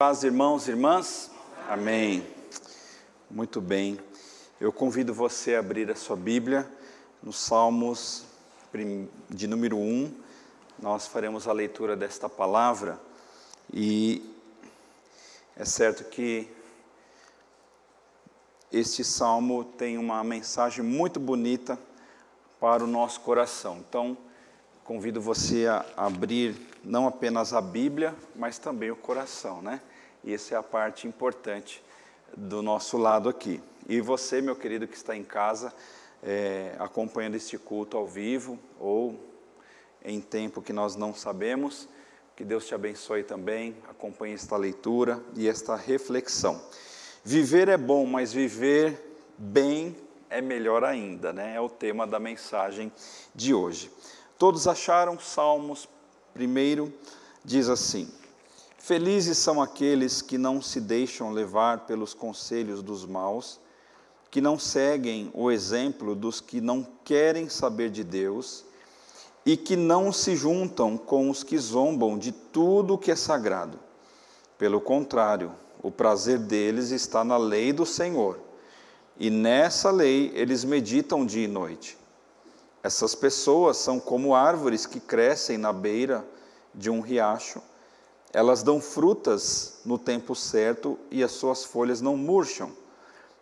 Paz, irmãos e irmãs? Amém. Muito bem. Eu convido você a abrir a sua Bíblia nos Salmos de número 1. Nós faremos a leitura desta palavra e é certo que este salmo tem uma mensagem muito bonita para o nosso coração. Então, convido você a abrir não apenas a Bíblia, mas também o coração, né? E essa é a parte importante do nosso lado aqui. E você, meu querido que está em casa, é, acompanhando este culto ao vivo ou em tempo que nós não sabemos, que Deus te abençoe também, acompanhe esta leitura e esta reflexão. Viver é bom, mas viver bem é melhor ainda, né? É o tema da mensagem de hoje. Todos acharam Salmos primeiro diz assim: Felizes são aqueles que não se deixam levar pelos conselhos dos maus, que não seguem o exemplo dos que não querem saber de Deus e que não se juntam com os que zombam de tudo o que é sagrado. Pelo contrário, o prazer deles está na lei do Senhor, e nessa lei eles meditam dia e noite. Essas pessoas são como árvores que crescem na beira de um riacho elas dão frutas no tempo certo e as suas folhas não murcham.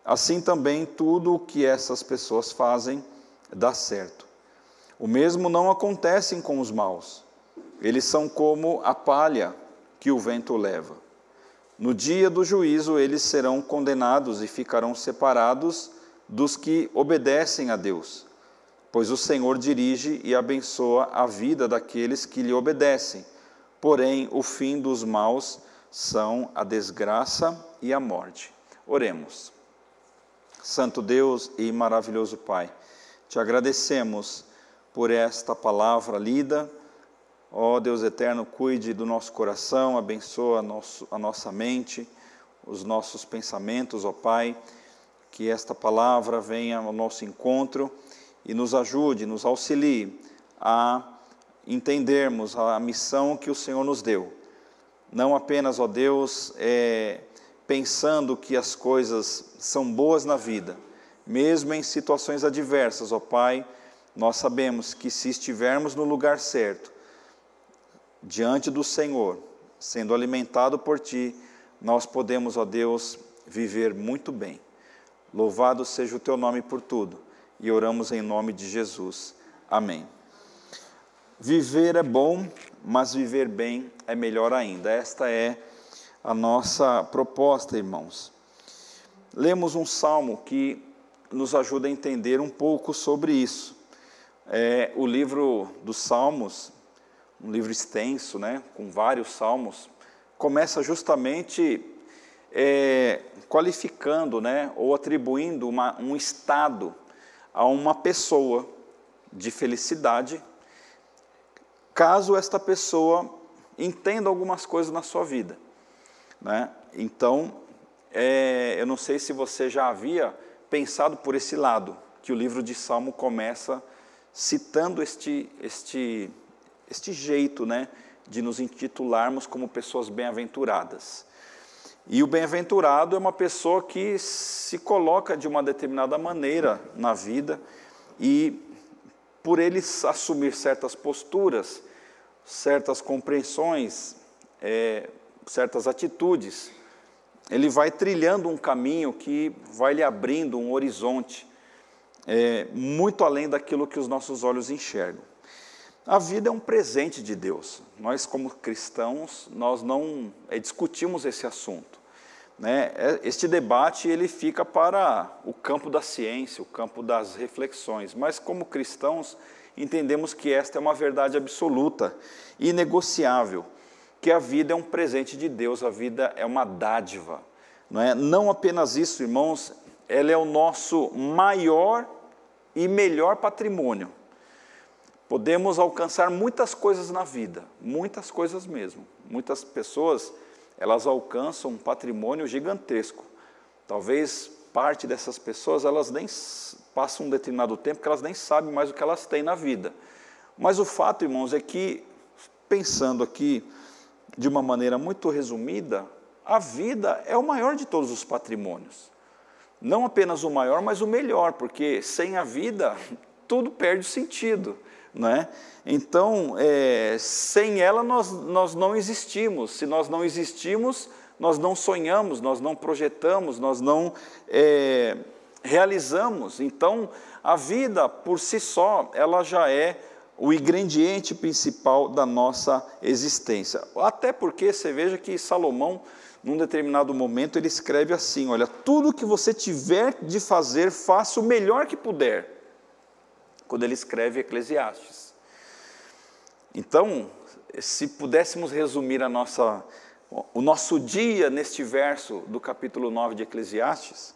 Assim também tudo o que essas pessoas fazem dá certo. O mesmo não acontece com os maus. Eles são como a palha que o vento leva. No dia do juízo eles serão condenados e ficarão separados dos que obedecem a Deus, pois o Senhor dirige e abençoa a vida daqueles que lhe obedecem porém o fim dos maus são a desgraça e a morte. Oremos. Santo Deus e maravilhoso Pai, te agradecemos por esta palavra lida. Ó oh, Deus eterno, cuide do nosso coração, abençoa nosso, a nossa mente, os nossos pensamentos, ó oh Pai, que esta palavra venha ao nosso encontro e nos ajude, nos auxilie a entendermos a missão que o Senhor nos deu. Não apenas, ó Deus, é, pensando que as coisas são boas na vida, mesmo em situações adversas, ó Pai, nós sabemos que se estivermos no lugar certo, diante do Senhor, sendo alimentado por Ti, nós podemos, ó Deus, viver muito bem. Louvado seja o Teu nome por tudo, e oramos em nome de Jesus. Amém. Viver é bom, mas viver bem é melhor ainda. Esta é a nossa proposta, irmãos. Lemos um salmo que nos ajuda a entender um pouco sobre isso. É o livro dos Salmos, um livro extenso, né, com vários salmos, começa justamente é, qualificando, né, ou atribuindo uma, um estado a uma pessoa de felicidade caso esta pessoa entenda algumas coisas na sua vida. Né? Então, é, eu não sei se você já havia pensado por esse lado, que o livro de Salmo começa citando este, este, este jeito né, de nos intitularmos como pessoas bem-aventuradas. E o bem-aventurado é uma pessoa que se coloca de uma determinada maneira na vida e, por ele assumir certas posturas, certas compreensões, é, certas atitudes, ele vai trilhando um caminho que vai lhe abrindo um horizonte é, muito além daquilo que os nossos olhos enxergam. A vida é um presente de Deus. Nós, como cristãos, nós não é, discutimos esse assunto. Né? É, este debate ele fica para o campo da ciência, o campo das reflexões. Mas, como cristãos, entendemos que esta é uma verdade absoluta, inegociável, que a vida é um presente de Deus, a vida é uma dádiva. Não, é? não apenas isso, irmãos, ela é o nosso maior e melhor patrimônio. Podemos alcançar muitas coisas na vida, muitas coisas mesmo. Muitas pessoas, elas alcançam um patrimônio gigantesco. Talvez parte dessas pessoas, elas nem passam um determinado tempo que elas nem sabem mais o que elas têm na vida. Mas o fato, irmãos, é que, pensando aqui de uma maneira muito resumida, a vida é o maior de todos os patrimônios. Não apenas o maior, mas o melhor, porque sem a vida tudo perde sentido. Né? Então, é, sem ela nós, nós não existimos. Se nós não existimos, nós não sonhamos, nós não projetamos, nós não é, realizamos. Então, a vida por si só, ela já é o ingrediente principal da nossa existência. Até porque você veja que Salomão, num determinado momento, ele escreve assim: Olha, tudo que você tiver de fazer, faça o melhor que puder. Quando ele escreve Eclesiastes. Então, se pudéssemos resumir a nossa, o nosso dia neste verso do capítulo 9 de Eclesiastes,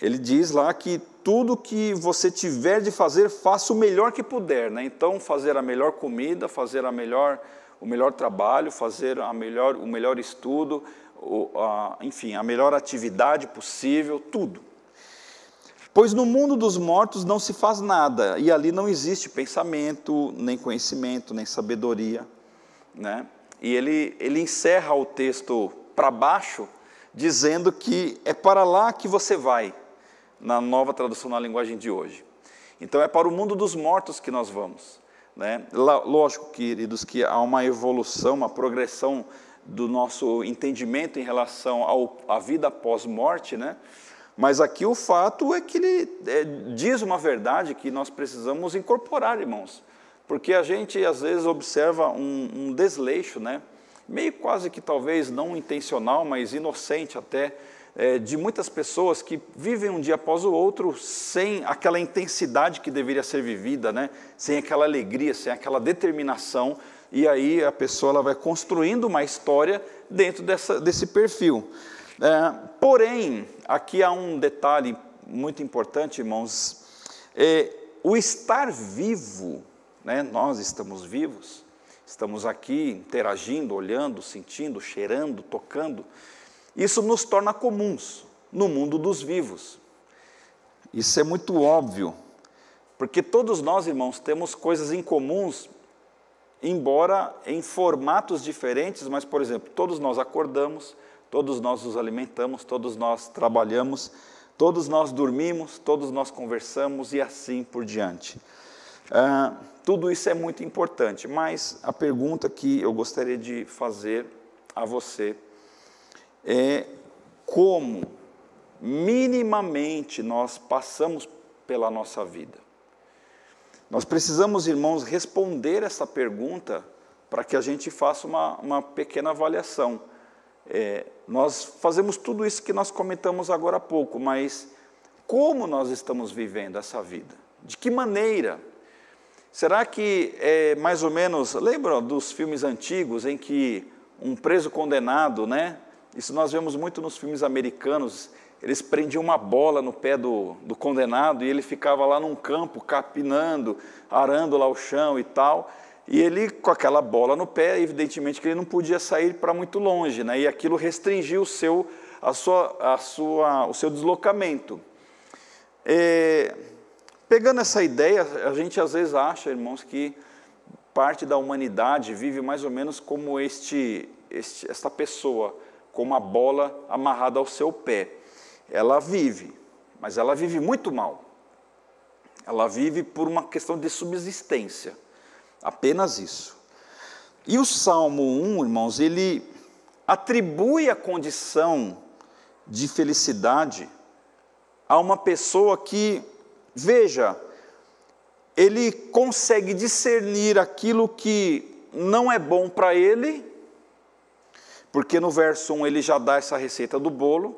ele diz lá que tudo que você tiver de fazer, faça o melhor que puder. Né? Então, fazer a melhor comida, fazer a melhor, o melhor trabalho, fazer a melhor, o melhor estudo, o, a, enfim, a melhor atividade possível, tudo. Pois no mundo dos mortos não se faz nada, e ali não existe pensamento, nem conhecimento, nem sabedoria. Né? E ele, ele encerra o texto para baixo, dizendo que é para lá que você vai na nova tradução na linguagem de hoje. Então é para o mundo dos mortos que nós vamos. Né? Lógico, queridos, que há uma evolução, uma progressão do nosso entendimento em relação ao, à vida pós-morte, né? Mas aqui o fato é que ele é, diz uma verdade que nós precisamos incorporar, irmãos, porque a gente às vezes observa um, um desleixo, né? meio quase que talvez não intencional, mas inocente até, é, de muitas pessoas que vivem um dia após o outro sem aquela intensidade que deveria ser vivida, né? sem aquela alegria, sem aquela determinação, e aí a pessoa ela vai construindo uma história dentro dessa, desse perfil. É, porém, aqui há um detalhe muito importante, irmãos: é, o estar vivo, né? nós estamos vivos, estamos aqui interagindo, olhando, sentindo, cheirando, tocando isso nos torna comuns no mundo dos vivos. Isso é muito óbvio, porque todos nós, irmãos, temos coisas incomuns, embora em formatos diferentes, mas, por exemplo, todos nós acordamos, todos nós nos alimentamos, todos nós trabalhamos, todos nós dormimos, todos nós conversamos e assim por diante. Ah, tudo isso é muito importante, mas a pergunta que eu gostaria de fazer a você é como minimamente nós passamos pela nossa vida. Nós precisamos, irmãos, responder essa pergunta para que a gente faça uma, uma pequena avaliação. É, nós fazemos tudo isso que nós comentamos agora há pouco, mas como nós estamos vivendo essa vida? De que maneira? Será que é mais ou menos, lembra dos filmes antigos em que um preso condenado, né, isso nós vemos muito nos filmes americanos. Eles prendiam uma bola no pé do, do condenado e ele ficava lá num campo capinando, arando lá o chão e tal. E ele, com aquela bola no pé, evidentemente que ele não podia sair para muito longe, né? e aquilo restringiu o seu, a sua, a sua, o seu deslocamento. É, pegando essa ideia, a gente às vezes acha, irmãos, que parte da humanidade vive mais ou menos como este, este esta pessoa com uma bola amarrada ao seu pé. Ela vive, mas ela vive muito mal. Ela vive por uma questão de subsistência. Apenas isso. E o Salmo 1, irmãos, ele atribui a condição de felicidade a uma pessoa que, veja, ele consegue discernir aquilo que não é bom para ele porque no verso 1 ele já dá essa receita do bolo.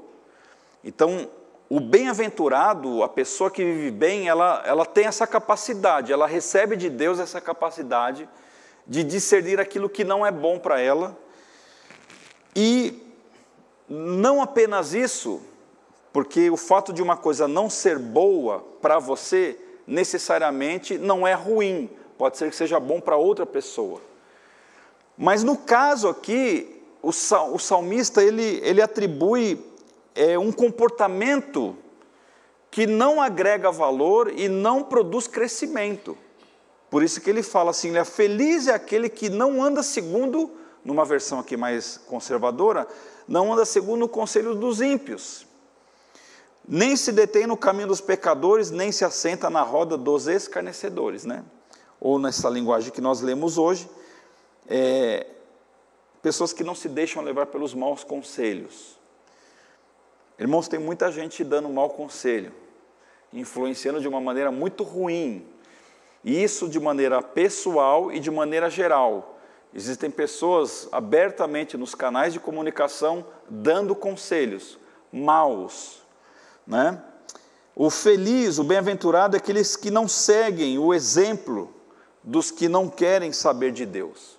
Então, o bem-aventurado, a pessoa que vive bem, ela, ela tem essa capacidade, ela recebe de Deus essa capacidade de discernir aquilo que não é bom para ela. E não apenas isso, porque o fato de uma coisa não ser boa para você, necessariamente não é ruim, pode ser que seja bom para outra pessoa. Mas no caso aqui, o, sal, o salmista ele, ele atribui é, um comportamento que não agrega valor e não produz crescimento. Por isso que ele fala assim: é feliz é aquele que não anda segundo numa versão aqui mais conservadora, não anda segundo o conselho dos ímpios, nem se detém no caminho dos pecadores, nem se assenta na roda dos escarnecedores, né? Ou nessa linguagem que nós lemos hoje, é, pessoas que não se deixam levar pelos maus conselhos. Irmãos, tem muita gente dando mau conselho, influenciando de uma maneira muito ruim, e isso de maneira pessoal e de maneira geral. Existem pessoas abertamente nos canais de comunicação dando conselhos maus, né? O feliz, o bem-aventurado é aqueles que não seguem o exemplo dos que não querem saber de Deus.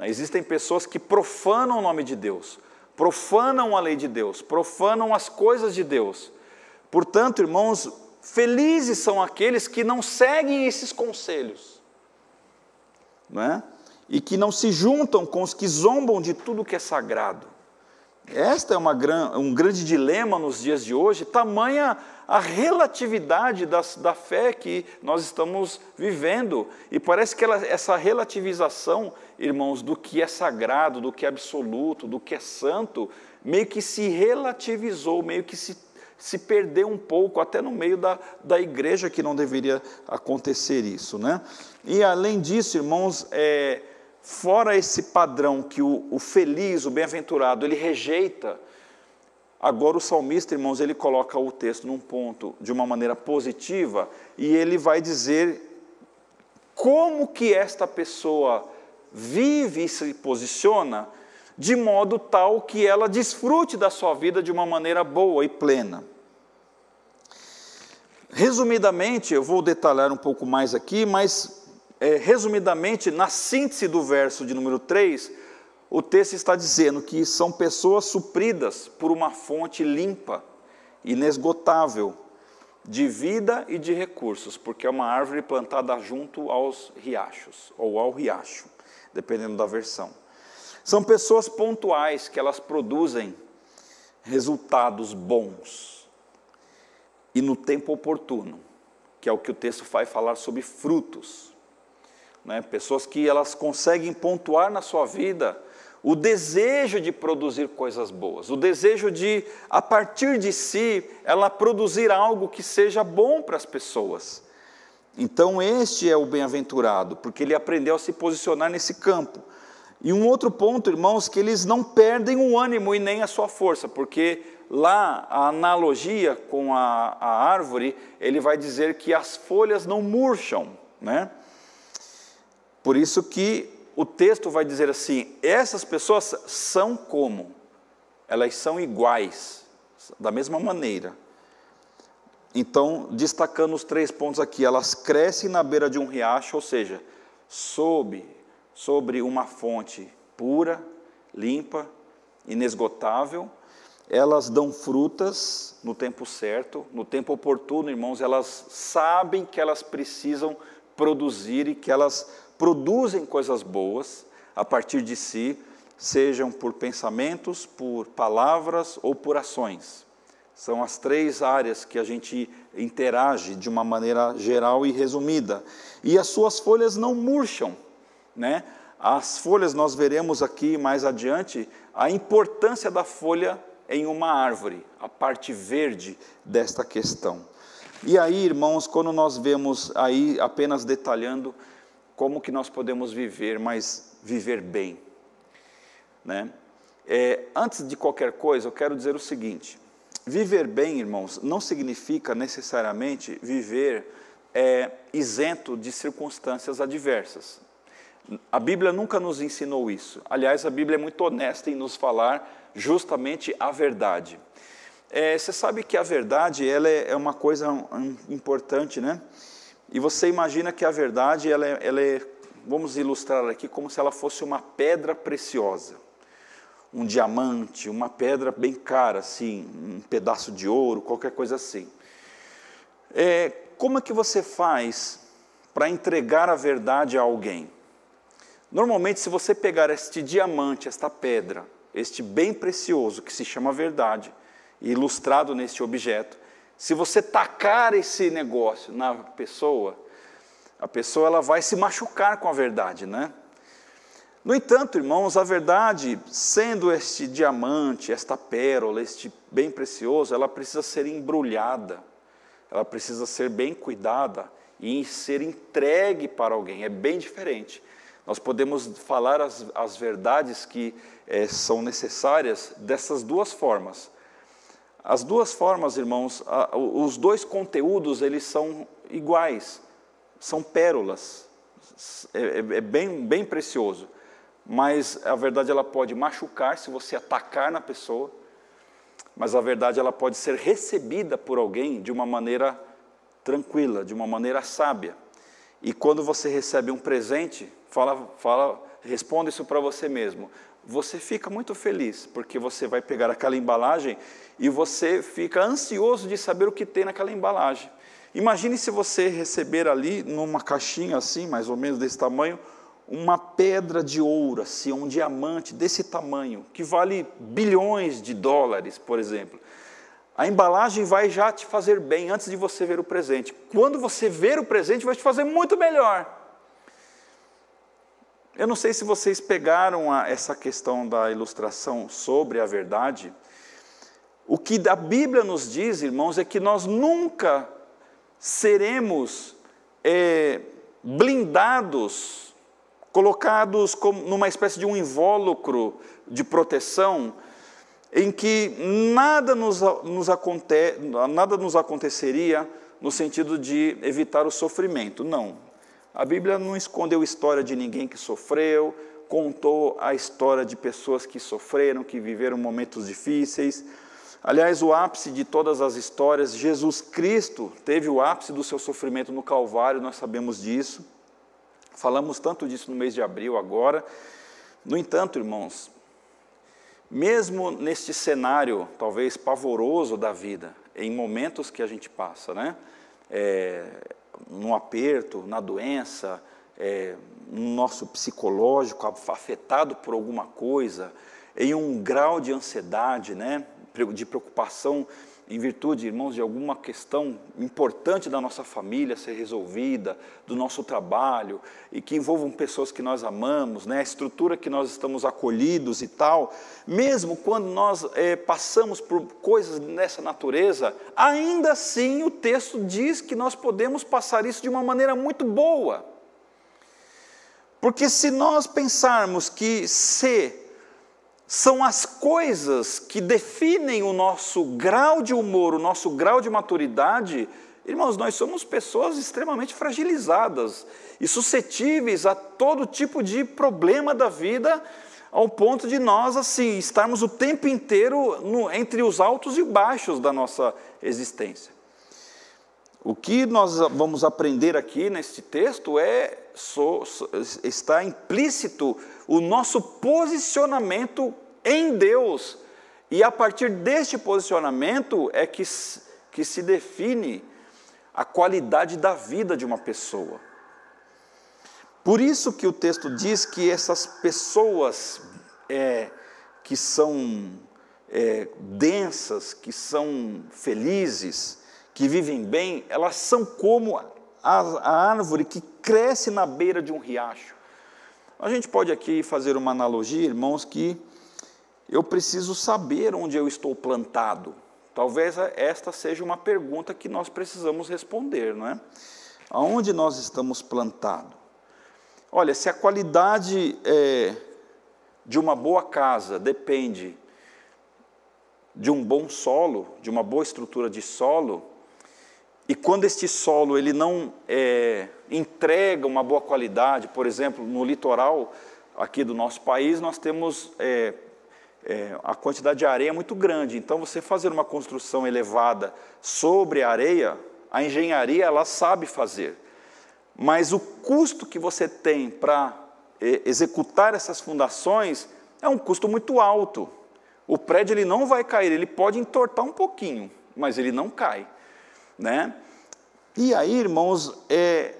Existem pessoas que profanam o nome de Deus, profanam a lei de Deus, profanam as coisas de Deus. Portanto, irmãos, felizes são aqueles que não seguem esses conselhos, não é? e que não se juntam com os que zombam de tudo que é sagrado. Esta é uma, um grande dilema nos dias de hoje, tamanha a relatividade das, da fé que nós estamos vivendo. E parece que ela, essa relativização, irmãos, do que é sagrado, do que é absoluto, do que é santo, meio que se relativizou, meio que se, se perdeu um pouco, até no meio da, da igreja, que não deveria acontecer isso. Né? E além disso, irmãos, é, fora esse padrão que o, o feliz, o bem-aventurado, ele rejeita, agora o salmista, irmãos, ele coloca o texto num ponto de uma maneira positiva e ele vai dizer como que esta pessoa vive e se posiciona de modo tal que ela desfrute da sua vida de uma maneira boa e plena. Resumidamente, eu vou detalhar um pouco mais aqui, mas é, resumidamente, na síntese do verso de número 3, o texto está dizendo que são pessoas supridas por uma fonte limpa, inesgotável, de vida e de recursos, porque é uma árvore plantada junto aos riachos, ou ao riacho, dependendo da versão. São pessoas pontuais que elas produzem resultados bons e no tempo oportuno, que é o que o texto faz falar sobre frutos né? pessoas que elas conseguem pontuar na sua vida o desejo de produzir coisas boas, o desejo de, a partir de si, ela produzir algo que seja bom para as pessoas. Então, este é o bem-aventurado, porque ele aprendeu a se posicionar nesse campo. E um outro ponto, irmãos, que eles não perdem o ânimo e nem a sua força, porque lá a analogia com a, a árvore, ele vai dizer que as folhas não murcham, né? Por isso que o texto vai dizer assim: essas pessoas são como? Elas são iguais, da mesma maneira. Então, destacando os três pontos aqui, elas crescem na beira de um riacho, ou seja, sob, sobre uma fonte pura, limpa, inesgotável, elas dão frutas no tempo certo, no tempo oportuno, irmãos, elas sabem que elas precisam produzir e que elas produzem coisas boas a partir de si, sejam por pensamentos, por palavras ou por ações. São as três áreas que a gente interage de uma maneira geral e resumida. E as suas folhas não murcham, né? As folhas nós veremos aqui mais adiante a importância da folha em uma árvore, a parte verde desta questão. E aí, irmãos, quando nós vemos aí apenas detalhando como que nós podemos viver, mas viver bem. Né? É, antes de qualquer coisa, eu quero dizer o seguinte: viver bem, irmãos, não significa necessariamente viver é, isento de circunstâncias adversas. A Bíblia nunca nos ensinou isso. Aliás, a Bíblia é muito honesta em nos falar justamente a verdade. É, você sabe que a verdade ela é, é uma coisa importante, né? E você imagina que a verdade, ela é, ela é, vamos ilustrar aqui como se ela fosse uma pedra preciosa, um diamante, uma pedra bem cara, assim, um pedaço de ouro, qualquer coisa assim. É, como é que você faz para entregar a verdade a alguém? Normalmente, se você pegar este diamante, esta pedra, este bem precioso que se chama verdade, ilustrado neste objeto, se você tacar esse negócio na pessoa, a pessoa ela vai se machucar com a verdade, né? No entanto, irmãos, a verdade, sendo este diamante, esta pérola, este bem precioso, ela precisa ser embrulhada, ela precisa ser bem cuidada e ser entregue para alguém, é bem diferente. Nós podemos falar as, as verdades que é, são necessárias dessas duas formas. As duas formas, irmãos, os dois conteúdos, eles são iguais, são pérolas, é, é, é bem, bem precioso. Mas a verdade ela pode machucar se você atacar na pessoa, mas a verdade ela pode ser recebida por alguém de uma maneira tranquila, de uma maneira sábia. E quando você recebe um presente, fala, fala, responda isso para você mesmo. Você fica muito feliz, porque você vai pegar aquela embalagem e você fica ansioso de saber o que tem naquela embalagem. Imagine se você receber ali, numa caixinha assim, mais ou menos desse tamanho, uma pedra de ouro, assim, um diamante desse tamanho, que vale bilhões de dólares, por exemplo. A embalagem vai já te fazer bem antes de você ver o presente. Quando você ver o presente, vai te fazer muito melhor. Eu não sei se vocês pegaram a, essa questão da ilustração sobre a verdade. O que a Bíblia nos diz, irmãos, é que nós nunca seremos é, blindados, colocados como numa espécie de um invólucro de proteção, em que nada nos, nos, aconte, nada nos aconteceria no sentido de evitar o sofrimento. Não, a Bíblia não escondeu história de ninguém que sofreu, contou a história de pessoas que sofreram, que viveram momentos difíceis. Aliás, o ápice de todas as histórias, Jesus Cristo teve o ápice do seu sofrimento no Calvário, nós sabemos disso. Falamos tanto disso no mês de abril agora. No entanto, irmãos, mesmo neste cenário talvez pavoroso da vida, em momentos que a gente passa, né? É, no aperto, na doença, é, no nosso psicológico afetado por alguma coisa, em um grau de ansiedade, né, de preocupação em virtude, irmãos, de alguma questão importante da nossa família ser resolvida, do nosso trabalho, e que envolvam pessoas que nós amamos, né, a estrutura que nós estamos acolhidos e tal, mesmo quando nós é, passamos por coisas dessa natureza, ainda assim o texto diz que nós podemos passar isso de uma maneira muito boa. Porque se nós pensarmos que ser são as coisas que definem o nosso grau de humor, o nosso grau de maturidade. Irmãos, nós somos pessoas extremamente fragilizadas e suscetíveis a todo tipo de problema da vida, ao ponto de nós, assim, estarmos o tempo inteiro no, entre os altos e baixos da nossa existência. O que nós vamos aprender aqui neste texto é so, so, está implícito o nosso posicionamento em Deus. E a partir deste posicionamento é que, que se define a qualidade da vida de uma pessoa. Por isso que o texto diz que essas pessoas é, que são é, densas, que são felizes, que vivem bem, elas são como a, a árvore que cresce na beira de um riacho. A gente pode aqui fazer uma analogia, irmãos, que eu preciso saber onde eu estou plantado. Talvez esta seja uma pergunta que nós precisamos responder, não é? Aonde nós estamos plantados? Olha, se a qualidade é, de uma boa casa depende de um bom solo, de uma boa estrutura de solo, e quando este solo ele não é, entrega uma boa qualidade, por exemplo, no litoral aqui do nosso país, nós temos é, é, a quantidade de areia muito grande. Então, você fazer uma construção elevada sobre a areia, a engenharia ela sabe fazer. Mas o custo que você tem para é, executar essas fundações é um custo muito alto. O prédio ele não vai cair, ele pode entortar um pouquinho, mas ele não cai né? E aí, irmãos, é,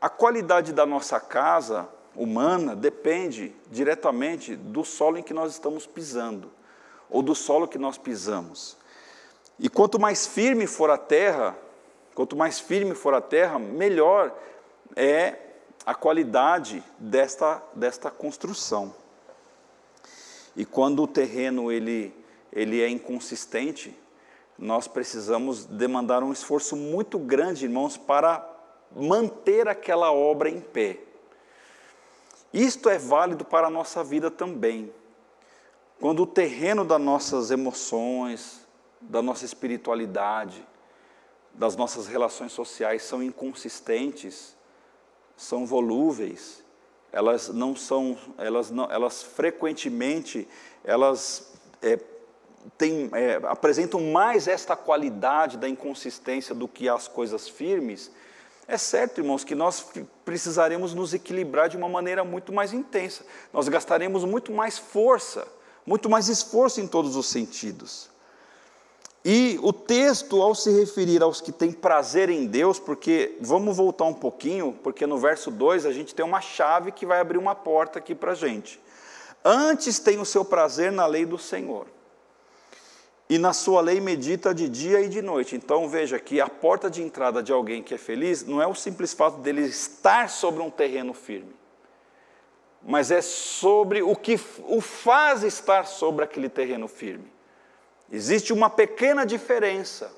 a qualidade da nossa casa humana depende diretamente do solo em que nós estamos pisando, ou do solo que nós pisamos. E quanto mais firme for a terra, quanto mais firme for a terra, melhor é a qualidade desta, desta construção. E quando o terreno ele, ele é inconsistente, nós precisamos demandar um esforço muito grande, irmãos, para manter aquela obra em pé. Isto é válido para a nossa vida também. Quando o terreno das nossas emoções, da nossa espiritualidade, das nossas relações sociais são inconsistentes, são volúveis, elas não são, elas, não, elas frequentemente, elas é, têm, é, apresentam mais esta qualidade da inconsistência do que as coisas firmes, é certo, irmãos, que nós precisaremos nos equilibrar de uma maneira muito mais intensa. Nós gastaremos muito mais força, muito mais esforço em todos os sentidos. E o texto, ao se referir aos que têm prazer em Deus, porque vamos voltar um pouquinho, porque no verso 2 a gente tem uma chave que vai abrir uma porta aqui para a gente. Antes tem o seu prazer na lei do Senhor e na sua lei medita de dia e de noite. Então veja que a porta de entrada de alguém que é feliz não é o simples fato dele estar sobre um terreno firme, mas é sobre o que o faz estar sobre aquele terreno firme. Existe uma pequena diferença,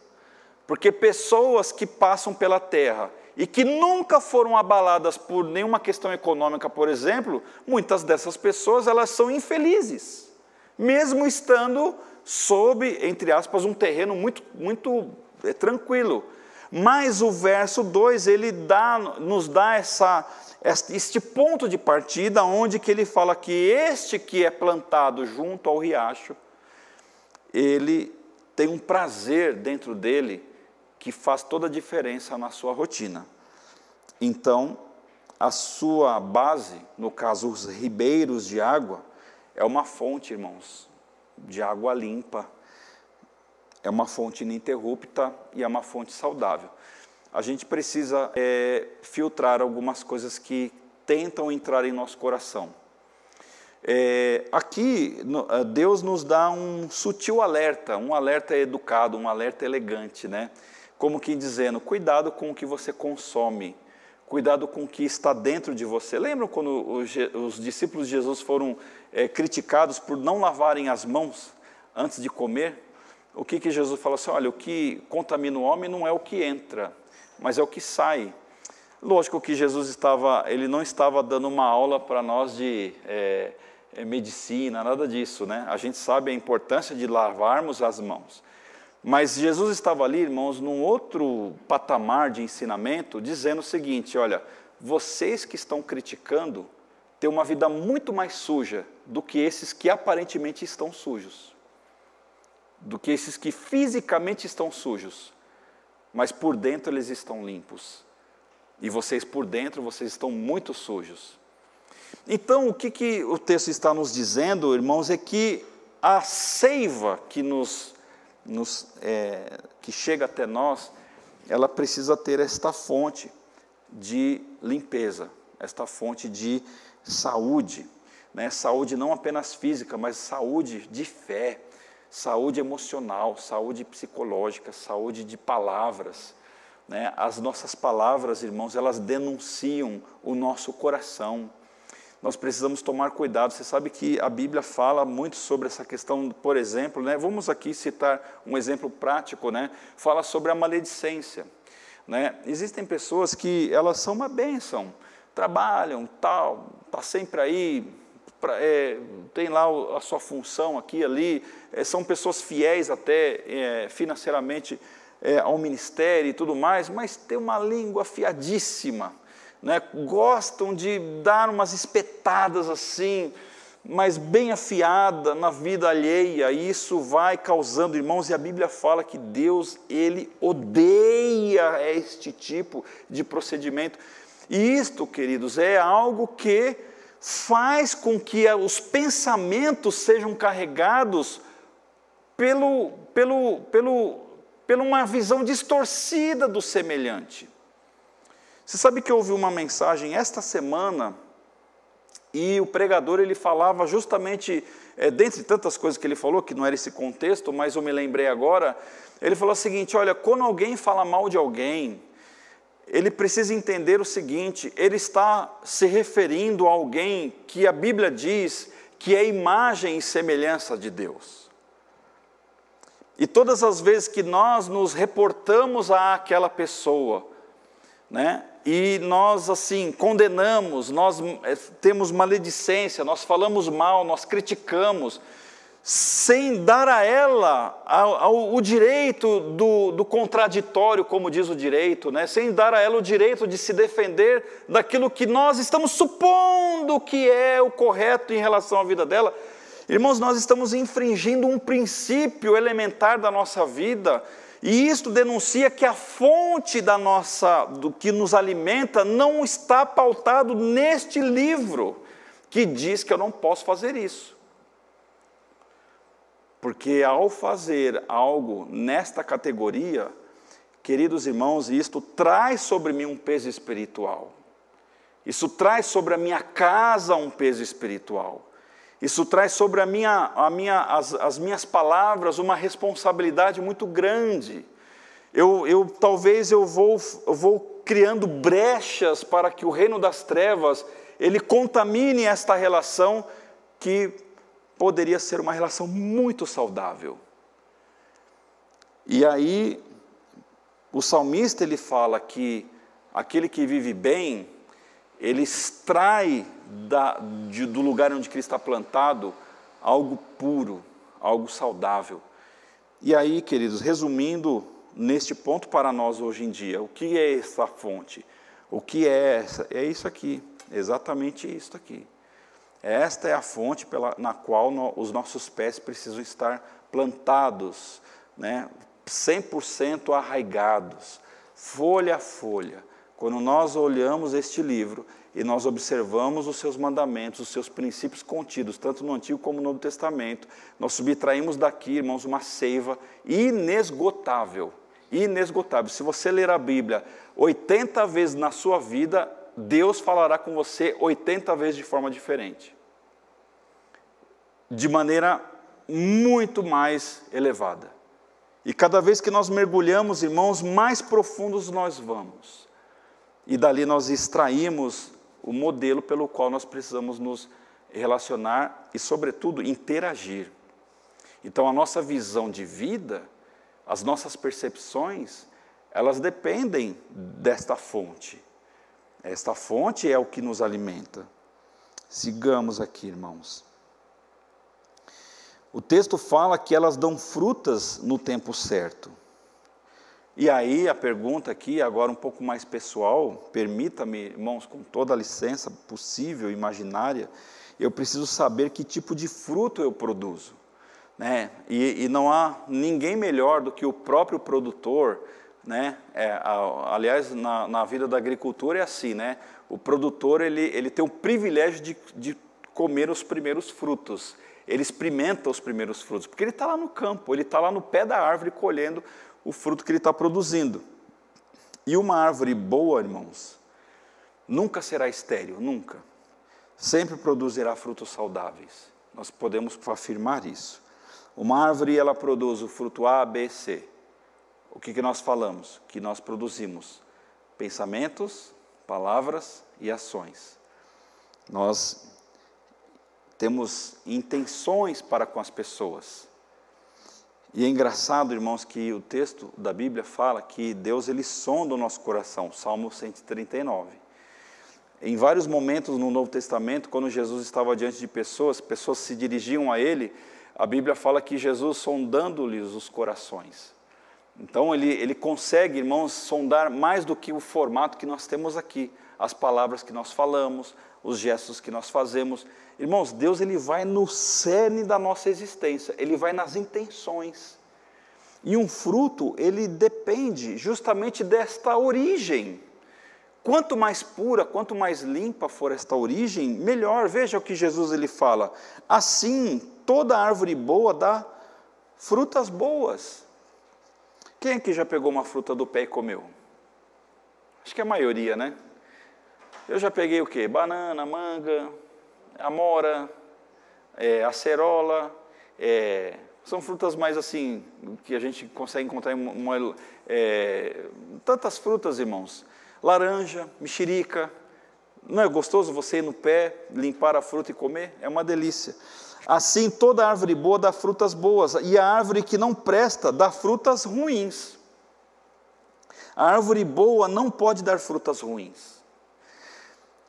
porque pessoas que passam pela terra e que nunca foram abaladas por nenhuma questão econômica, por exemplo, muitas dessas pessoas elas são infelizes, mesmo estando sob, entre aspas, um terreno muito, muito é, tranquilo. Mas o verso 2, ele dá, nos dá essa, este ponto de partida, onde que ele fala que este que é plantado junto ao riacho, ele tem um prazer dentro dele que faz toda a diferença na sua rotina. Então, a sua base, no caso os ribeiros de água, é uma fonte, irmãos, de água limpa. É uma fonte ininterrupta e é uma fonte saudável. A gente precisa é, filtrar algumas coisas que tentam entrar em nosso coração. É, aqui, é, Deus nos dá um sutil alerta, um alerta educado, um alerta elegante, né? Como que dizendo, cuidado com o que você consome, cuidado com o que está dentro de você. Lembram quando os, os discípulos de Jesus foram é, criticados por não lavarem as mãos antes de comer, o que, que Jesus fala assim? Olha, o que contamina o homem não é o que entra, mas é o que sai. Lógico que Jesus estava, ele não estava dando uma aula para nós de é, medicina, nada disso, né? A gente sabe a importância de lavarmos as mãos. Mas Jesus estava ali, irmãos, num outro patamar de ensinamento, dizendo o seguinte: olha, vocês que estão criticando, ter uma vida muito mais suja do que esses que aparentemente estão sujos, do que esses que fisicamente estão sujos, mas por dentro eles estão limpos. E vocês por dentro, vocês estão muito sujos. Então, o que, que o texto está nos dizendo, irmãos, é que a seiva que nos, nos é, que chega até nós, ela precisa ter esta fonte de limpeza, esta fonte de saúde, né? saúde não apenas física, mas saúde de fé, saúde emocional, saúde psicológica, saúde de palavras. Né? As nossas palavras, irmãos, elas denunciam o nosso coração. Nós precisamos tomar cuidado. Você sabe que a Bíblia fala muito sobre essa questão, por exemplo, né? vamos aqui citar um exemplo prático, né? fala sobre a maledicência. Né? Existem pessoas que elas são uma bênção, trabalham, tal, está sempre aí, pra, é, tem lá a sua função aqui ali, é, são pessoas fiéis até é, financeiramente é, ao ministério e tudo mais, mas tem uma língua afiadíssima, né? gostam de dar umas espetadas assim, mas bem afiada na vida alheia, e isso vai causando, irmãos, e a Bíblia fala que Deus, ele odeia este tipo de procedimento. E isto, queridos, é algo que faz com que os pensamentos sejam carregados pelo, pelo, pelo, pela uma visão distorcida do semelhante. Você sabe que eu ouvi uma mensagem esta semana e o pregador ele falava justamente, é, dentre tantas coisas que ele falou, que não era esse contexto, mas eu me lembrei agora, ele falou o seguinte: olha, quando alguém fala mal de alguém, ele precisa entender o seguinte: ele está se referindo a alguém que a Bíblia diz que é imagem e semelhança de Deus. E todas as vezes que nós nos reportamos àquela pessoa, né, e nós assim condenamos, nós eh, temos maledicência, nós falamos mal, nós criticamos, sem dar a ela o direito do, do, contraditório, como diz o direito, né? sem dar a ela o direito de se defender daquilo que nós estamos supondo que é o correto em relação à vida dela. Irmãos, nós estamos infringindo um princípio elementar da nossa vida, e isto denuncia que a fonte da nossa, do que nos alimenta, não está pautado neste livro, que diz que eu não posso fazer isso. Porque ao fazer algo nesta categoria, queridos irmãos, isto traz sobre mim um peso espiritual. Isso traz sobre a minha casa um peso espiritual. Isso traz sobre a minha, a minha, as, as minhas palavras uma responsabilidade muito grande. Eu, eu talvez eu vou, eu vou criando brechas para que o reino das trevas ele contamine esta relação que poderia ser uma relação muito saudável. E aí, o salmista ele fala que aquele que vive bem, ele extrai da, de, do lugar onde Cristo está plantado algo puro, algo saudável. E aí, queridos, resumindo neste ponto para nós hoje em dia, o que é essa fonte? O que é essa? É isso aqui, exatamente isso aqui. Esta é a fonte pela, na qual no, os nossos pés precisam estar plantados, né, 100% arraigados, folha a folha. Quando nós olhamos este livro e nós observamos os seus mandamentos, os seus princípios contidos, tanto no Antigo como no Novo Testamento, nós subtraímos daqui, irmãos, uma seiva inesgotável. Inesgotável. Se você ler a Bíblia 80 vezes na sua vida, Deus falará com você 80 vezes de forma diferente. De maneira muito mais elevada. E cada vez que nós mergulhamos, irmãos, mais profundos nós vamos. E dali nós extraímos o modelo pelo qual nós precisamos nos relacionar e, sobretudo, interagir. Então, a nossa visão de vida, as nossas percepções, elas dependem desta fonte. Esta fonte é o que nos alimenta. Sigamos aqui, irmãos. O texto fala que elas dão frutas no tempo certo. E aí a pergunta aqui, agora um pouco mais pessoal, permita-me, irmãos, com toda a licença possível, imaginária, eu preciso saber que tipo de fruto eu produzo. Né? E, e não há ninguém melhor do que o próprio produtor né? É, a, aliás, na, na, vida da agricultura é assim, né? O produtor ele, ele tem o privilégio de, de comer os primeiros frutos. Ele experimenta os primeiros frutos, porque ele está lá no campo, ele está lá no pé da árvore colhendo o fruto que ele está produzindo. E uma árvore boa, irmãos, nunca será estéril, nunca. Sempre produzirá frutos saudáveis. Nós podemos afirmar isso. Uma árvore ela produz o fruto A, B, C o que, que nós falamos? Que nós produzimos pensamentos, palavras e ações. Nós temos intenções para com as pessoas. E é engraçado, irmãos, que o texto da Bíblia fala que Deus ele sonda o nosso coração, Salmo 139. Em vários momentos no Novo Testamento, quando Jesus estava diante de pessoas, pessoas se dirigiam a ele, a Bíblia fala que Jesus sondando-lhes os corações. Então ele, ele consegue, irmãos, sondar mais do que o formato que nós temos aqui, as palavras que nós falamos, os gestos que nós fazemos. Irmãos, Deus ele vai no cerne da nossa existência, ele vai nas intenções. E um fruto, ele depende justamente desta origem. Quanto mais pura, quanto mais limpa for esta origem, melhor. Veja o que Jesus ele fala. Assim, toda árvore boa dá frutas boas quem aqui já pegou uma fruta do pé e comeu? Acho que é a maioria, né? Eu já peguei o quê? Banana, manga, amora, é, acerola, é, são frutas mais assim, que a gente consegue encontrar em uma, é, tantas frutas, irmãos. Laranja, mexerica. Não é gostoso você ir no pé, limpar a fruta e comer? É uma delícia. Assim, toda árvore boa dá frutas boas, e a árvore que não presta dá frutas ruins. A árvore boa não pode dar frutas ruins.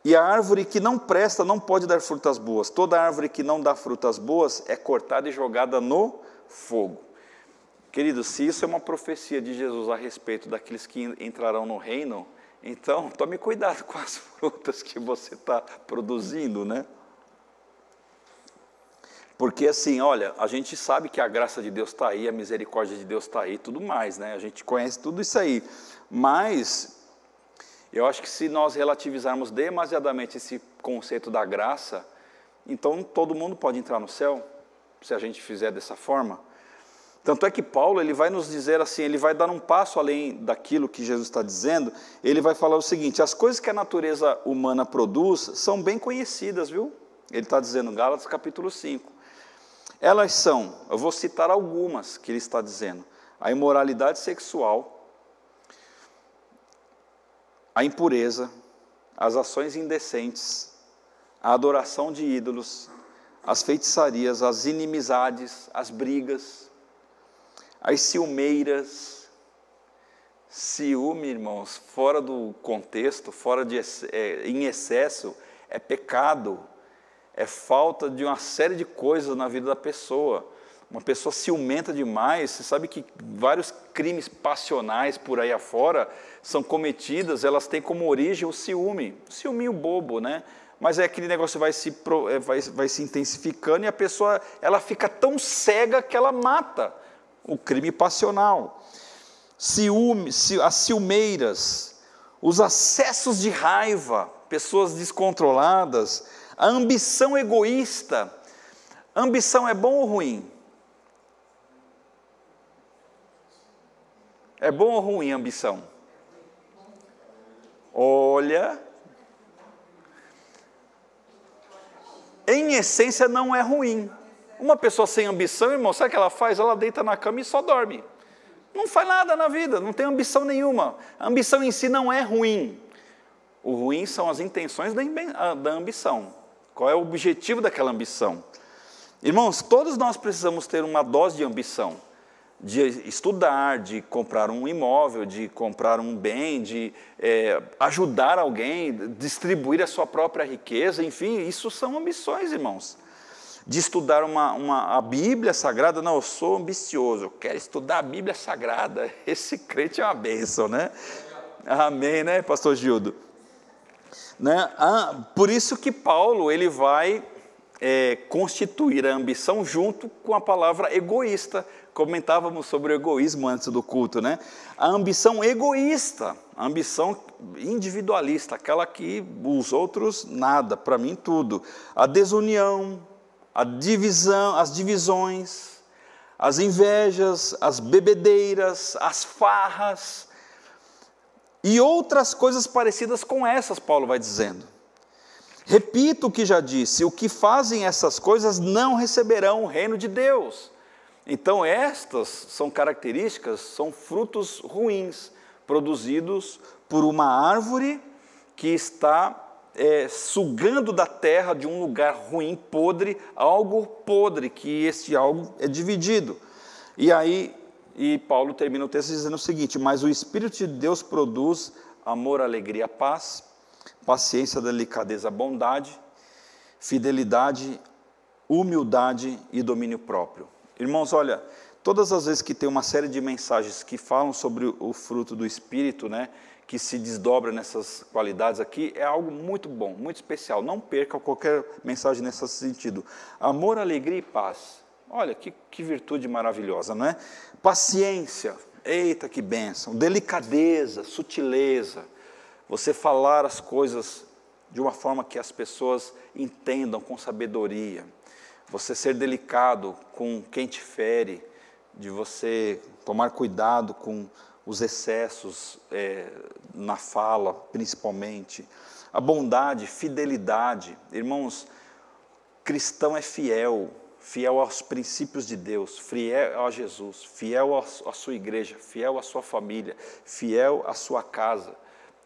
E a árvore que não presta não pode dar frutas boas. Toda árvore que não dá frutas boas é cortada e jogada no fogo. Queridos, se isso é uma profecia de Jesus a respeito daqueles que entrarão no reino, então tome cuidado com as frutas que você está produzindo, né? Porque assim, olha, a gente sabe que a graça de Deus está aí, a misericórdia de Deus está aí, tudo mais, né? A gente conhece tudo isso aí. Mas eu acho que se nós relativizarmos demasiadamente esse conceito da graça, então todo mundo pode entrar no céu, se a gente fizer dessa forma. Tanto é que Paulo ele vai nos dizer assim, ele vai dar um passo além daquilo que Jesus está dizendo, ele vai falar o seguinte: as coisas que a natureza humana produz são bem conhecidas, viu? Ele está dizendo, Gálatas capítulo 5. Elas são, eu vou citar algumas que ele está dizendo: a imoralidade sexual, a impureza, as ações indecentes, a adoração de ídolos, as feitiçarias, as inimizades, as brigas, as ciumeiras. Ciúme, irmãos, fora do contexto, fora de é, em excesso, é pecado, é falta de uma série de coisas na vida da pessoa uma pessoa ciumenta demais, você sabe que vários crimes passionais por aí afora são cometidas, elas têm como origem o ciúme, o ciúminho bobo, né? Mas é aquele negócio vai se, é, vai, vai se intensificando e a pessoa ela fica tão cega que ela mata o crime passional. Ciúme, as ciumeiras, os acessos de raiva, pessoas descontroladas, a ambição egoísta. Ambição é bom ou ruim? É bom ou ruim a ambição? Olha, em essência não é ruim. Uma pessoa sem ambição, irmão, sabe o que ela faz? Ela deita na cama e só dorme. Não faz nada na vida, não tem ambição nenhuma. A ambição em si não é ruim. O ruim são as intenções da ambição. Qual é o objetivo daquela ambição? Irmãos, todos nós precisamos ter uma dose de ambição de estudar, de comprar um imóvel, de comprar um bem, de é, ajudar alguém, distribuir a sua própria riqueza, enfim, isso são ambições, irmãos. De estudar uma, uma, a Bíblia Sagrada, não, eu sou ambicioso, eu quero estudar a Bíblia Sagrada. Esse crente é uma bênção, né? Amém, né, pastor Gildo? Né? Ah, por isso que Paulo ele vai é, constituir a ambição junto com a palavra egoísta, comentávamos sobre o egoísmo antes do culto, né? A ambição egoísta, a ambição individualista, aquela que os outros nada, para mim tudo. A desunião, a divisão, as divisões, as invejas, as bebedeiras, as farras e outras coisas parecidas com essas, Paulo vai dizendo. Repito o que já disse: o que fazem essas coisas não receberão o reino de Deus. Então, estas são características, são frutos ruins, produzidos por uma árvore que está é, sugando da terra de um lugar ruim, podre, algo podre, que este algo é dividido. E aí, e Paulo termina o texto dizendo o seguinte: Mas o Espírito de Deus produz amor, alegria, paz, paciência, delicadeza, bondade, fidelidade, humildade e domínio próprio. Irmãos, olha, todas as vezes que tem uma série de mensagens que falam sobre o fruto do Espírito, né, que se desdobra nessas qualidades aqui, é algo muito bom, muito especial. Não perca qualquer mensagem nesse sentido. Amor, alegria e paz. Olha, que, que virtude maravilhosa, não é? Paciência, eita que bênção. Delicadeza, sutileza. Você falar as coisas de uma forma que as pessoas entendam com sabedoria você ser delicado com quem te fere, de você tomar cuidado com os excessos é, na fala, principalmente. A bondade, fidelidade. Irmãos, cristão é fiel, fiel aos princípios de Deus, fiel a Jesus, fiel à sua igreja, fiel à sua família, fiel à sua casa,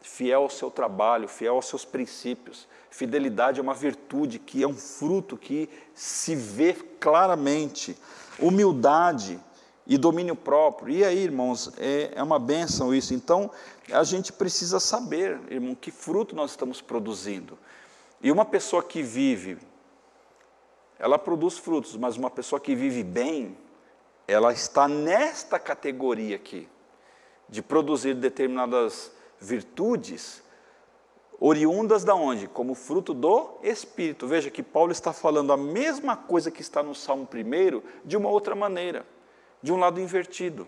fiel ao seu trabalho, fiel aos seus princípios. Fidelidade é uma virtude que é um fruto que se vê claramente. Humildade e domínio próprio. E aí, irmãos, é, é uma bênção isso. Então, a gente precisa saber, irmão, que fruto nós estamos produzindo. E uma pessoa que vive, ela produz frutos, mas uma pessoa que vive bem, ela está nesta categoria aqui, de produzir determinadas virtudes, oriundas da onde? Como fruto do Espírito. Veja que Paulo está falando a mesma coisa que está no Salmo 1 de uma outra maneira, de um lado invertido.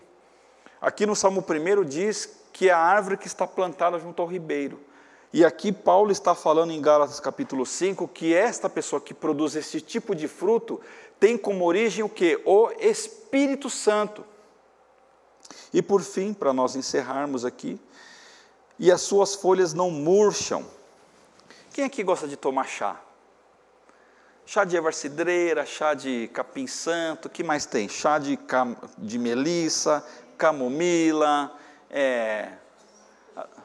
Aqui no Salmo 1 diz que é a árvore que está plantada junto ao ribeiro. E aqui Paulo está falando em Gálatas capítulo 5 que esta pessoa que produz esse tipo de fruto tem como origem o que? O Espírito Santo. E por fim, para nós encerrarmos aqui, e as suas folhas não murcham. Quem aqui gosta de tomar chá? Chá de erva cidreira, chá de capim santo, que mais tem? Chá de, cam, de melissa, camomila, é,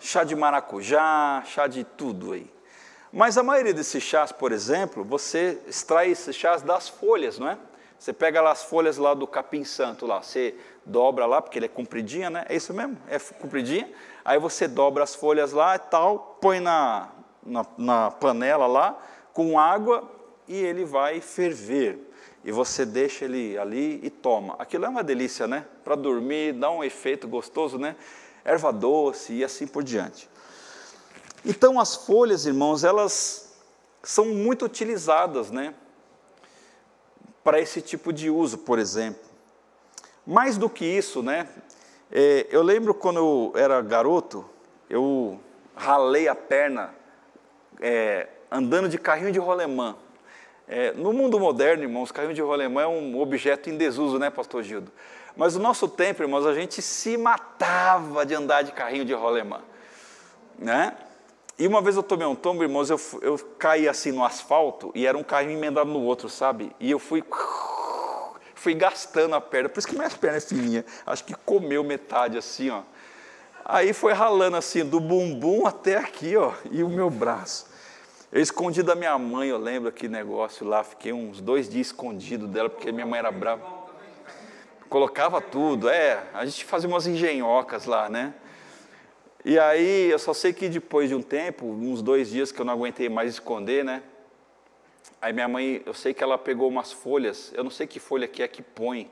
chá de maracujá, chá de tudo aí. Mas a maioria desses chás, por exemplo, você extrai esses chás das folhas, não é? Você pega lá as folhas lá do capim santo lá, você dobra lá, porque ele é compridinha, né? É isso mesmo? É compridinha. Aí você dobra as folhas lá e tal, põe na, na, na panela lá, com água, e ele vai ferver. E você deixa ele ali e toma. Aquilo é uma delícia, né? Para dormir, dá um efeito gostoso, né? Erva doce e assim por diante. Então as folhas, irmãos, elas são muito utilizadas, né? Para esse tipo de uso, por exemplo. Mais do que isso, né? É, eu lembro quando eu era garoto, eu ralei a perna é, andando de carrinho de rolemã. É, no mundo moderno, irmãos, carrinho de rolemã é um objeto em desuso, né, pastor Gildo? Mas no nosso tempo, irmãos, a gente se matava de andar de carrinho de rolemã, né? E uma vez eu tomei um tombo, irmãos, eu, eu caí assim no asfalto e era um carrinho emendado no outro, sabe? E eu fui fui gastando a perna, por isso que minha perna é fininha, acho que comeu metade assim, ó. Aí foi ralando assim, do bumbum até aqui, ó, e o meu braço. Eu escondi da minha mãe, eu lembro aquele negócio lá, fiquei uns dois dias escondido dela, porque minha mãe era brava. Colocava tudo, é, a gente fazia umas engenhocas lá, né? E aí eu só sei que depois de um tempo, uns dois dias que eu não aguentei mais esconder, né? Aí minha mãe, eu sei que ela pegou umas folhas, eu não sei que folha que é que põe.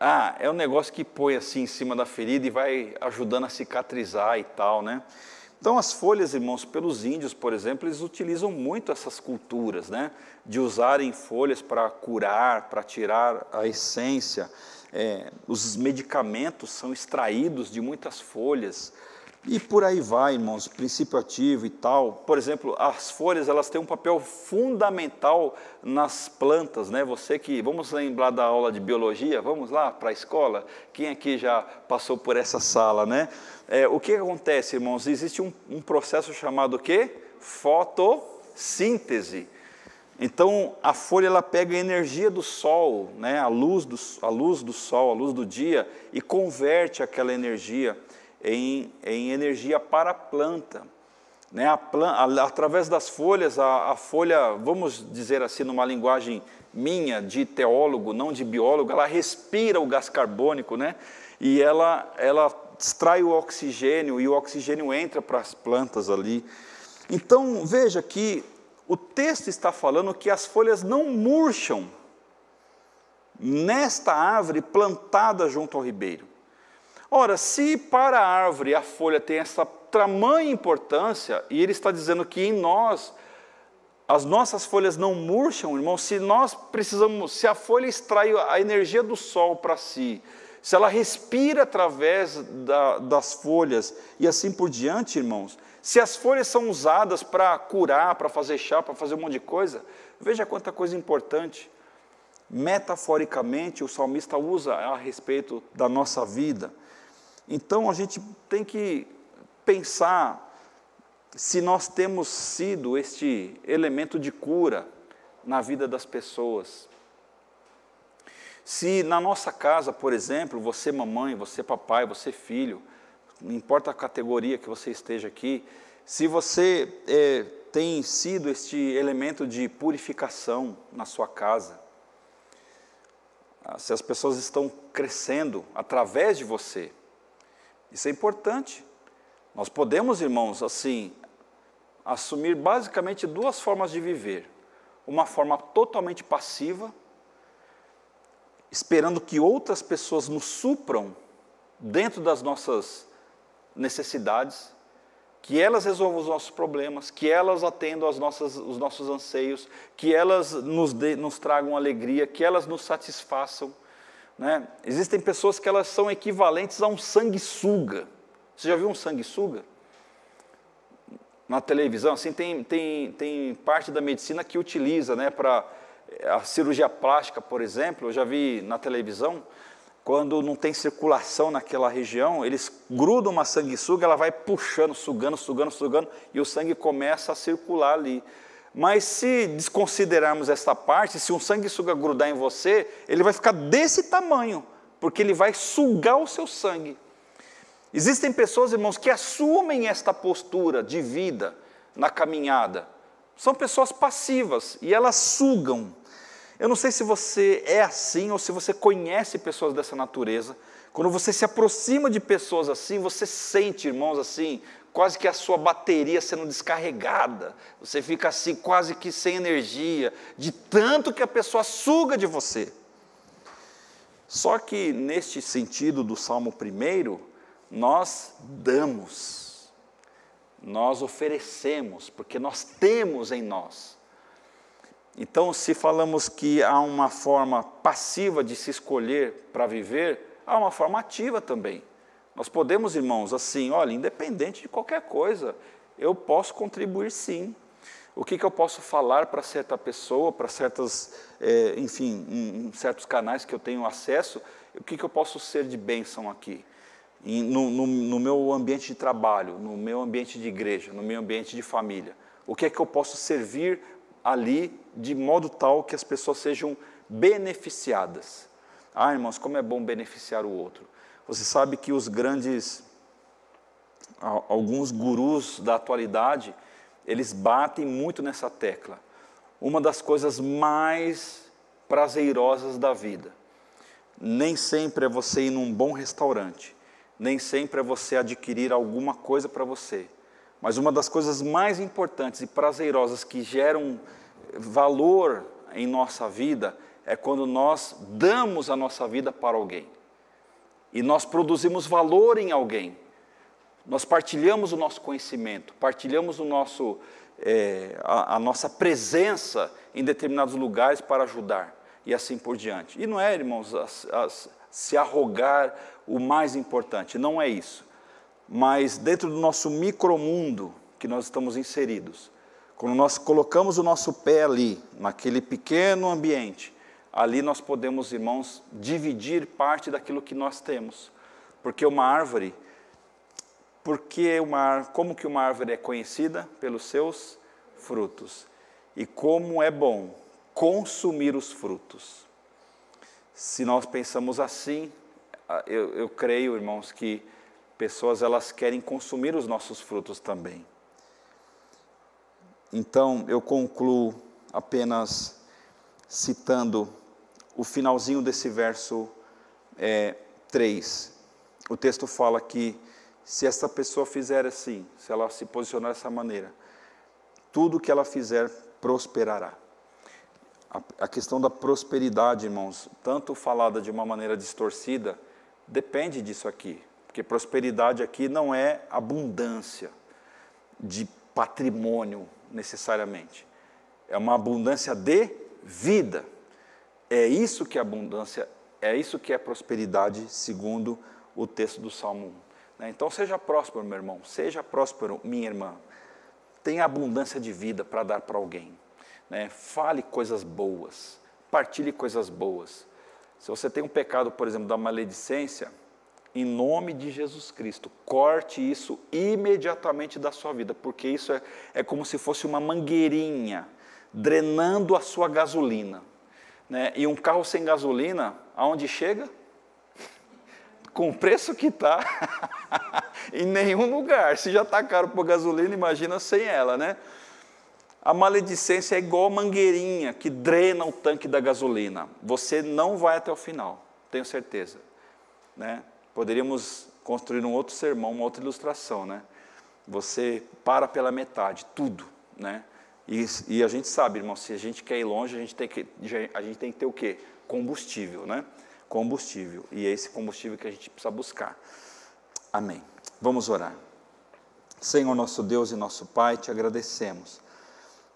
Ah, é um negócio que põe assim em cima da ferida e vai ajudando a cicatrizar e tal, né? Então as folhas, irmãos, pelos índios, por exemplo, eles utilizam muito essas culturas, né? De usarem folhas para curar, para tirar a essência é, os medicamentos são extraídos de muitas folhas. E por aí vai, irmãos, princípio ativo e tal. Por exemplo, as folhas elas têm um papel fundamental nas plantas, né? Você que vamos lembrar da aula de biologia, vamos lá para a escola. Quem aqui já passou por essa sala, né? É, o que acontece, irmãos? Existe um, um processo chamado o quê? Fotossíntese. Então a folha ela pega a energia do sol, né, a, luz do, a luz do sol, a luz do dia, e converte aquela energia em, em energia para a planta. Né, a planta, através das folhas, a, a folha, vamos dizer assim, numa linguagem minha, de teólogo, não de biólogo, ela respira o gás carbônico, né, e ela, ela extrai o oxigênio, e o oxigênio entra para as plantas ali. Então, veja que o texto está falando que as folhas não murcham nesta árvore plantada junto ao ribeiro. Ora, se para a árvore a folha tem essa tamanha importância, e ele está dizendo que em nós as nossas folhas não murcham, irmão, se nós precisamos, se a folha extrai a energia do sol para si, se ela respira através da, das folhas e assim por diante, irmãos, se as folhas são usadas para curar, para fazer chá, para fazer um monte de coisa, veja quanta coisa importante. Metaforicamente, o salmista usa a respeito da nossa vida. Então, a gente tem que pensar se nós temos sido este elemento de cura na vida das pessoas. Se na nossa casa, por exemplo, você mamãe, você papai, você filho, não importa a categoria que você esteja aqui, se você é, tem sido este elemento de purificação na sua casa, ah, se as pessoas estão crescendo através de você, isso é importante. Nós podemos, irmãos, assim, assumir basicamente duas formas de viver. Uma forma totalmente passiva, esperando que outras pessoas nos supram dentro das nossas necessidades, que elas resolvam os nossos problemas, que elas atendam as nossas, os nossos anseios, que elas nos, de, nos tragam alegria, que elas nos satisfaçam. Né? Existem pessoas que elas são equivalentes a um sanguessuga. Você já viu um sanguessuga? Na televisão, assim, tem, tem, tem parte da medicina que utiliza né, para a cirurgia plástica, por exemplo, eu já vi na televisão, quando não tem circulação naquela região, eles grudam uma sanguessuga, ela vai puxando, sugando, sugando, sugando, e o sangue começa a circular ali. Mas se desconsiderarmos esta parte, se um sanguessuga grudar em você, ele vai ficar desse tamanho, porque ele vai sugar o seu sangue. Existem pessoas, irmãos, que assumem esta postura de vida na caminhada. São pessoas passivas e elas sugam eu não sei se você é assim ou se você conhece pessoas dessa natureza. Quando você se aproxima de pessoas assim, você sente, irmãos, assim, quase que a sua bateria sendo descarregada. Você fica assim, quase que sem energia, de tanto que a pessoa suga de você. Só que neste sentido do Salmo 1, nós damos, nós oferecemos, porque nós temos em nós. Então, se falamos que há uma forma passiva de se escolher para viver, há uma forma ativa também. Nós podemos, irmãos, assim, olha, independente de qualquer coisa, eu posso contribuir sim. O que, que eu posso falar para certa pessoa, para certas, é, enfim, em, em, certos canais que eu tenho acesso, o que, que eu posso ser de bênção aqui? no, no, no meu ambiente de trabalho, no meu ambiente de igreja, no meu ambiente de família. O que é que eu posso servir ali de modo tal que as pessoas sejam beneficiadas. Ah, irmãos, como é bom beneficiar o outro. Você sabe que os grandes, alguns gurus da atualidade, eles batem muito nessa tecla. Uma das coisas mais prazerosas da vida. Nem sempre é você ir num bom restaurante, nem sempre é você adquirir alguma coisa para você mas uma das coisas mais importantes e prazerosas que geram valor em nossa vida é quando nós damos a nossa vida para alguém. E nós produzimos valor em alguém. Nós partilhamos o nosso conhecimento, partilhamos o nosso, é, a, a nossa presença em determinados lugares para ajudar e assim por diante. E não é, irmãos, as, as, se arrogar o mais importante, não é isso mas dentro do nosso micromundo que nós estamos inseridos, quando nós colocamos o nosso pé ali, naquele pequeno ambiente, ali nós podemos, irmãos, dividir parte daquilo que nós temos. Porque uma árvore, porque uma, como que uma árvore é conhecida? Pelos seus frutos. E como é bom consumir os frutos. Se nós pensamos assim, eu, eu creio, irmãos, que pessoas elas querem consumir os nossos frutos também. Então, eu concluo apenas citando o finalzinho desse verso é, 3. O texto fala que se essa pessoa fizer assim, se ela se posicionar dessa maneira, tudo que ela fizer prosperará. A, a questão da prosperidade, irmãos, tanto falada de uma maneira distorcida, depende disso aqui. Porque prosperidade aqui não é abundância de patrimônio necessariamente. É uma abundância de vida. É isso que é abundância, é isso que é prosperidade, segundo o texto do Salmo 1. Né? Então seja próspero, meu irmão, seja próspero, minha irmã. Tenha abundância de vida para dar para alguém. Né? Fale coisas boas, partilhe coisas boas. Se você tem um pecado, por exemplo, da maledicência, em nome de Jesus Cristo. Corte isso imediatamente da sua vida, porque isso é, é como se fosse uma mangueirinha drenando a sua gasolina. Né? E um carro sem gasolina, aonde chega? com o preço que está, em nenhum lugar. Se já está caro por gasolina, imagina sem ela, né? A maledicência é igual a mangueirinha que drena o tanque da gasolina. Você não vai até o final, tenho certeza. Né? Poderíamos construir um outro sermão, uma outra ilustração, né? Você para pela metade, tudo, né? E, e, a gente sabe, irmão, se a gente quer ir longe, a gente tem que, a gente tem que ter o quê? Combustível, né? Combustível. E é esse combustível que a gente precisa buscar. Amém. Vamos orar. Senhor nosso Deus e nosso Pai, te agradecemos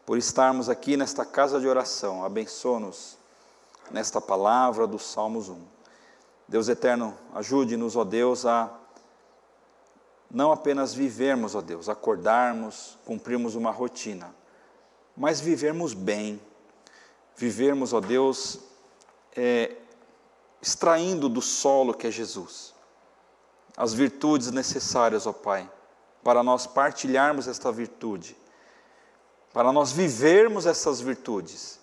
por estarmos aqui nesta casa de oração. Abençoa-nos nesta palavra do Salmos 1. Deus eterno, ajude-nos, ó Deus, a não apenas vivermos, ó Deus, acordarmos, cumprirmos uma rotina, mas vivermos bem, vivermos, ó Deus, é, extraindo do solo que é Jesus as virtudes necessárias, ó Pai, para nós partilharmos esta virtude, para nós vivermos essas virtudes,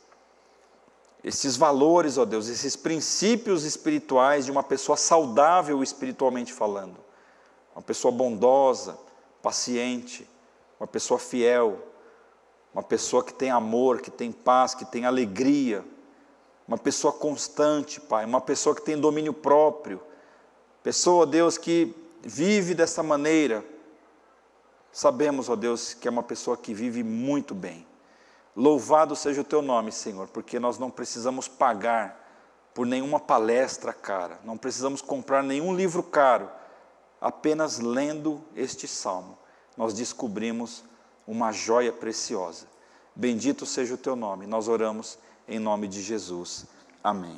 esses valores, ó Deus, esses princípios espirituais de uma pessoa saudável espiritualmente falando, uma pessoa bondosa, paciente, uma pessoa fiel, uma pessoa que tem amor, que tem paz, que tem alegria, uma pessoa constante, Pai, uma pessoa que tem domínio próprio, pessoa, Deus, que vive dessa maneira. Sabemos, ó Deus, que é uma pessoa que vive muito bem. Louvado seja o teu nome, Senhor, porque nós não precisamos pagar por nenhuma palestra cara, não precisamos comprar nenhum livro caro, apenas lendo este salmo, nós descobrimos uma joia preciosa. Bendito seja o teu nome. Nós oramos em nome de Jesus. Amém.